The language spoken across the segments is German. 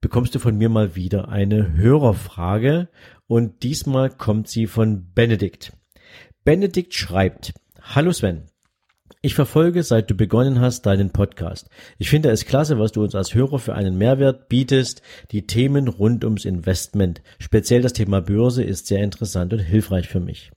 bekommst du von mir mal wieder eine Hörerfrage und diesmal kommt sie von Benedikt. Benedikt schreibt, Hallo Sven, ich verfolge, seit du begonnen hast, deinen Podcast. Ich finde es klasse, was du uns als Hörer für einen Mehrwert bietest. Die Themen rund ums Investment, speziell das Thema Börse, ist sehr interessant und hilfreich für mich.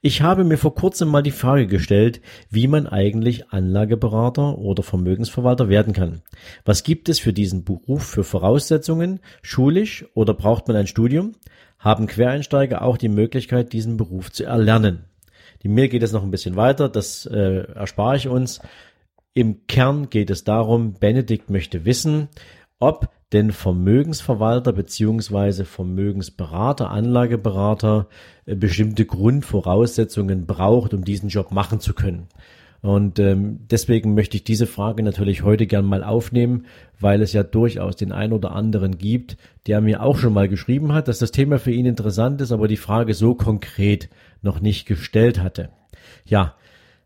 Ich habe mir vor kurzem mal die Frage gestellt, wie man eigentlich Anlageberater oder Vermögensverwalter werden kann. Was gibt es für diesen Beruf für Voraussetzungen, schulisch oder braucht man ein Studium? Haben Quereinsteiger auch die Möglichkeit, diesen Beruf zu erlernen? Die Mail geht es noch ein bisschen weiter, das äh, erspare ich uns. Im Kern geht es darum, Benedikt möchte wissen, ob denn Vermögensverwalter beziehungsweise Vermögensberater, Anlageberater äh, bestimmte Grundvoraussetzungen braucht, um diesen Job machen zu können. Und ähm, deswegen möchte ich diese Frage natürlich heute gern mal aufnehmen, weil es ja durchaus den ein oder anderen gibt, der mir auch schon mal geschrieben hat, dass das Thema für ihn interessant ist, aber die Frage so konkret noch nicht gestellt hatte. Ja,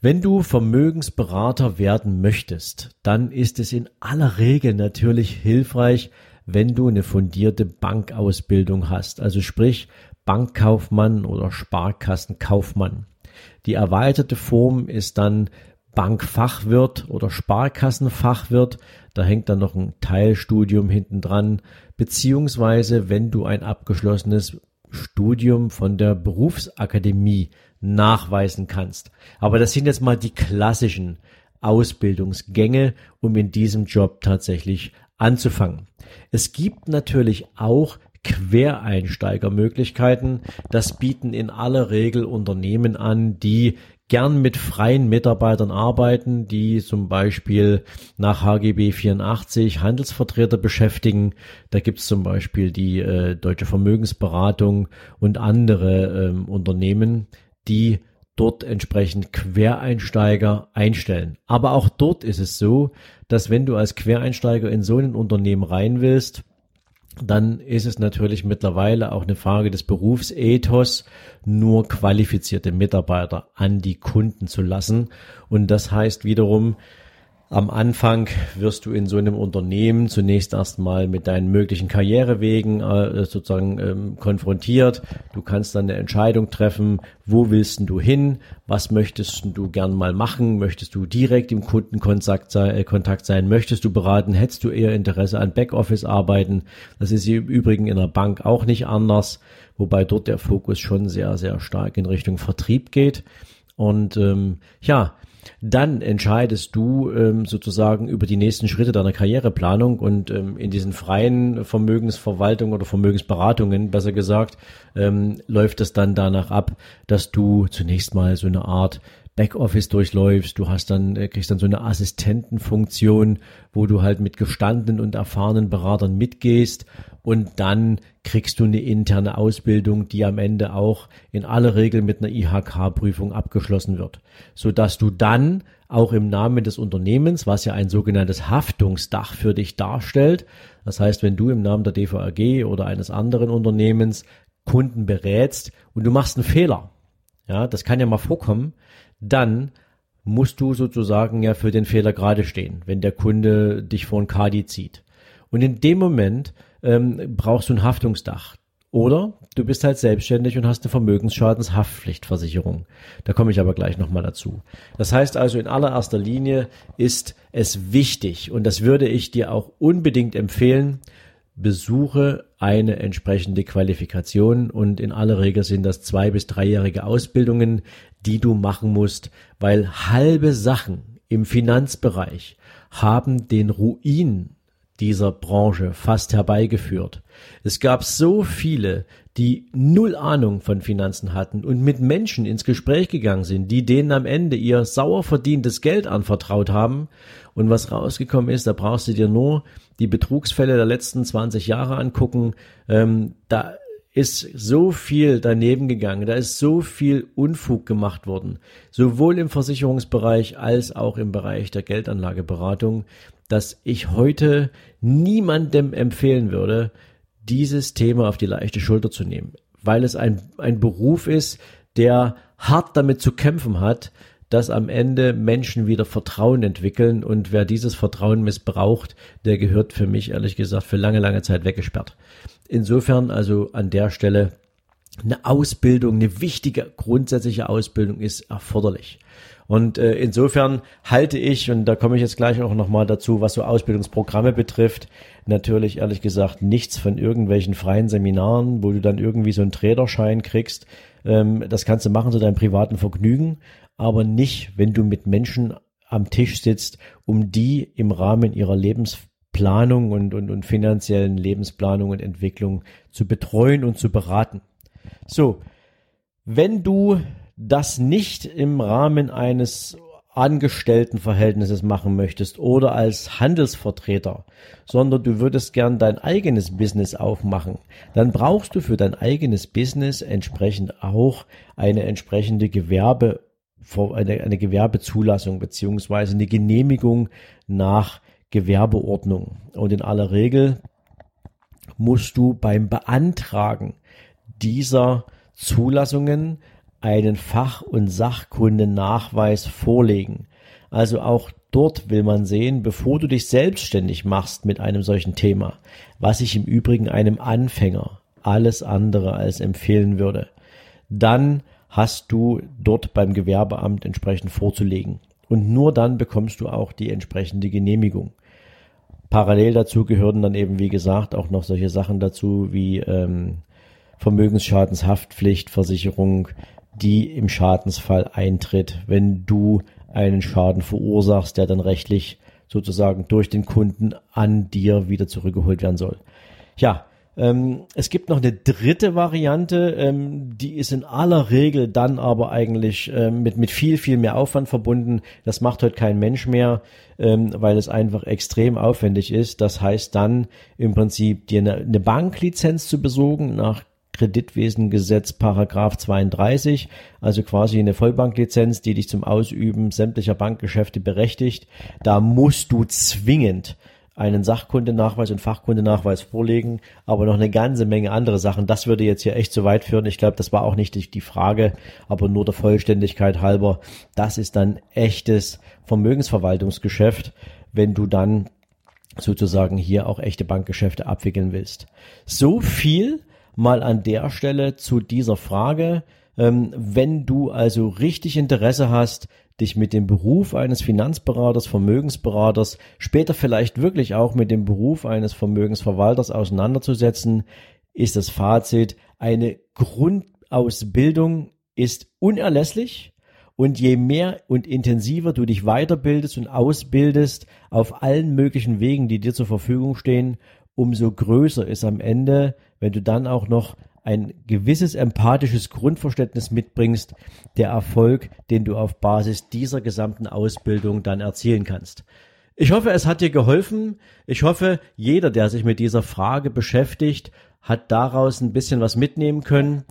wenn du Vermögensberater werden möchtest, dann ist es in aller Regel natürlich hilfreich, wenn du eine fundierte Bankausbildung hast, also sprich Bankkaufmann oder Sparkassenkaufmann. Die erweiterte Form ist dann Bankfachwirt oder Sparkassenfachwirt. Da hängt dann noch ein Teilstudium hinten dran. Beziehungsweise, wenn du ein abgeschlossenes Studium von der Berufsakademie nachweisen kannst. Aber das sind jetzt mal die klassischen Ausbildungsgänge, um in diesem Job tatsächlich anzufangen. Es gibt natürlich auch Quereinsteigermöglichkeiten. Das bieten in aller Regel Unternehmen an, die gern mit freien Mitarbeitern arbeiten, die zum Beispiel nach HGB 84 Handelsvertreter beschäftigen. Da gibt es zum Beispiel die äh, Deutsche Vermögensberatung und andere ähm, Unternehmen, die dort entsprechend Quereinsteiger einstellen. Aber auch dort ist es so, dass wenn du als Quereinsteiger in so ein Unternehmen rein willst, dann ist es natürlich mittlerweile auch eine Frage des Berufsethos, nur qualifizierte Mitarbeiter an die Kunden zu lassen. Und das heißt wiederum, am Anfang wirst du in so einem Unternehmen zunächst erstmal mit deinen möglichen Karrierewegen äh, sozusagen ähm, konfrontiert. Du kannst dann eine Entscheidung treffen, wo willst du hin, was möchtest du gern mal machen, möchtest du direkt im Kundenkontakt sein, äh, Kontakt sein, möchtest du beraten, hättest du eher Interesse an Backoffice arbeiten. Das ist im Übrigen in der Bank auch nicht anders, wobei dort der Fokus schon sehr, sehr stark in Richtung Vertrieb geht. Und ähm, ja, dann entscheidest du ähm, sozusagen über die nächsten Schritte deiner Karriereplanung und ähm, in diesen freien Vermögensverwaltungen oder Vermögensberatungen, besser gesagt, ähm, läuft es dann danach ab, dass du zunächst mal so eine Art Backoffice durchläufst, du hast dann, äh, kriegst dann so eine Assistentenfunktion, wo du halt mit gestandenen und erfahrenen Beratern mitgehst und dann kriegst du eine interne Ausbildung, die am Ende auch in aller Regel mit einer IHK-Prüfung abgeschlossen wird, so dass du dann auch im Namen des Unternehmens, was ja ein sogenanntes Haftungsdach für dich darstellt, das heißt, wenn du im Namen der DVAG oder eines anderen Unternehmens Kunden berätst und du machst einen Fehler, ja, das kann ja mal vorkommen, dann musst du sozusagen ja für den Fehler gerade stehen, wenn der Kunde dich vor ein Kadi zieht. Und in dem Moment ähm, brauchst du ein Haftungsdach. Oder du bist halt selbstständig und hast eine Vermögensschadenshaftpflichtversicherung. Da komme ich aber gleich nochmal dazu. Das heißt also, in allererster Linie ist es wichtig, und das würde ich dir auch unbedingt empfehlen, besuche eine entsprechende Qualifikation und in aller Regel sind das zwei bis dreijährige Ausbildungen, die du machen musst, weil halbe Sachen im Finanzbereich haben den Ruin dieser Branche fast herbeigeführt. Es gab so viele, die null Ahnung von Finanzen hatten und mit Menschen ins Gespräch gegangen sind, die denen am Ende ihr sauer verdientes Geld anvertraut haben. Und was rausgekommen ist, da brauchst du dir nur die Betrugsfälle der letzten 20 Jahre angucken. Ähm, da ist so viel daneben gegangen, da ist so viel Unfug gemacht worden, sowohl im Versicherungsbereich als auch im Bereich der Geldanlageberatung, dass ich heute niemandem empfehlen würde, dieses Thema auf die leichte Schulter zu nehmen, weil es ein, ein Beruf ist, der hart damit zu kämpfen hat, dass am Ende Menschen wieder Vertrauen entwickeln und wer dieses Vertrauen missbraucht, der gehört für mich ehrlich gesagt für lange, lange Zeit weggesperrt. Insofern also an der Stelle eine Ausbildung, eine wichtige grundsätzliche Ausbildung ist erforderlich. Und äh, insofern halte ich, und da komme ich jetzt gleich auch nochmal dazu, was so Ausbildungsprogramme betrifft, natürlich ehrlich gesagt nichts von irgendwelchen freien Seminaren, wo du dann irgendwie so einen Traderschein kriegst. Ähm, das kannst du machen zu deinem privaten Vergnügen, aber nicht, wenn du mit Menschen am Tisch sitzt, um die im Rahmen ihrer Lebensplanung und, und, und finanziellen Lebensplanung und Entwicklung zu betreuen und zu beraten. So, wenn du das nicht im Rahmen eines Angestelltenverhältnisses machen möchtest oder als Handelsvertreter, sondern du würdest gern dein eigenes Business aufmachen, dann brauchst du für dein eigenes Business entsprechend auch eine entsprechende Gewerbe, eine, eine Gewerbezulassung beziehungsweise eine Genehmigung nach Gewerbeordnung. Und in aller Regel musst du beim Beantragen dieser Zulassungen einen Fach- und Sachkundennachweis vorlegen. Also auch dort will man sehen, bevor du dich selbstständig machst mit einem solchen Thema, was ich im Übrigen einem Anfänger alles andere als empfehlen würde, dann hast du dort beim Gewerbeamt entsprechend vorzulegen. Und nur dann bekommst du auch die entsprechende Genehmigung. Parallel dazu gehören dann eben, wie gesagt, auch noch solche Sachen dazu wie ähm, Vermögensschadenshaftpflichtversicherung, die im Schadensfall eintritt, wenn du einen Schaden verursachst, der dann rechtlich sozusagen durch den Kunden an dir wieder zurückgeholt werden soll. Ja, ähm, es gibt noch eine dritte Variante, ähm, die ist in aller Regel dann aber eigentlich ähm, mit, mit viel, viel mehr Aufwand verbunden. Das macht heute kein Mensch mehr, ähm, weil es einfach extrem aufwendig ist. Das heißt dann im Prinzip dir eine, eine Banklizenz zu besorgen nach Kreditwesengesetz Paragraph 32, also quasi eine Vollbanklizenz, die dich zum Ausüben sämtlicher Bankgeschäfte berechtigt. Da musst du zwingend einen Sachkundenachweis und Fachkundenachweis vorlegen, aber noch eine ganze Menge andere Sachen. Das würde jetzt hier echt zu weit führen. Ich glaube, das war auch nicht die Frage, aber nur der Vollständigkeit halber. Das ist dann echtes Vermögensverwaltungsgeschäft, wenn du dann sozusagen hier auch echte Bankgeschäfte abwickeln willst. So viel mal an der Stelle zu dieser Frage. Ähm, wenn du also richtig Interesse hast, dich mit dem Beruf eines Finanzberaters, Vermögensberaters, später vielleicht wirklich auch mit dem Beruf eines Vermögensverwalters auseinanderzusetzen, ist das Fazit, eine Grundausbildung ist unerlässlich und je mehr und intensiver du dich weiterbildest und ausbildest auf allen möglichen Wegen, die dir zur Verfügung stehen, umso größer ist am Ende, wenn du dann auch noch ein gewisses empathisches Grundverständnis mitbringst, der Erfolg, den du auf Basis dieser gesamten Ausbildung dann erzielen kannst. Ich hoffe, es hat dir geholfen. Ich hoffe, jeder, der sich mit dieser Frage beschäftigt, hat daraus ein bisschen was mitnehmen können.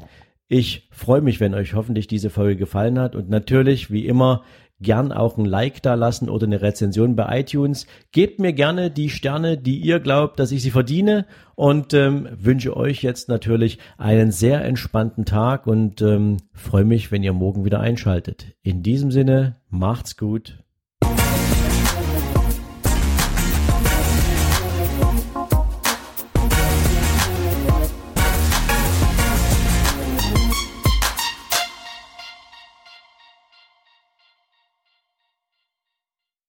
Ich freue mich, wenn euch hoffentlich diese Folge gefallen hat und natürlich, wie immer, gern auch ein Like da lassen oder eine Rezension bei iTunes. Gebt mir gerne die Sterne, die ihr glaubt, dass ich sie verdiene und ähm, wünsche euch jetzt natürlich einen sehr entspannten Tag und ähm, freue mich, wenn ihr morgen wieder einschaltet. In diesem Sinne, macht's gut.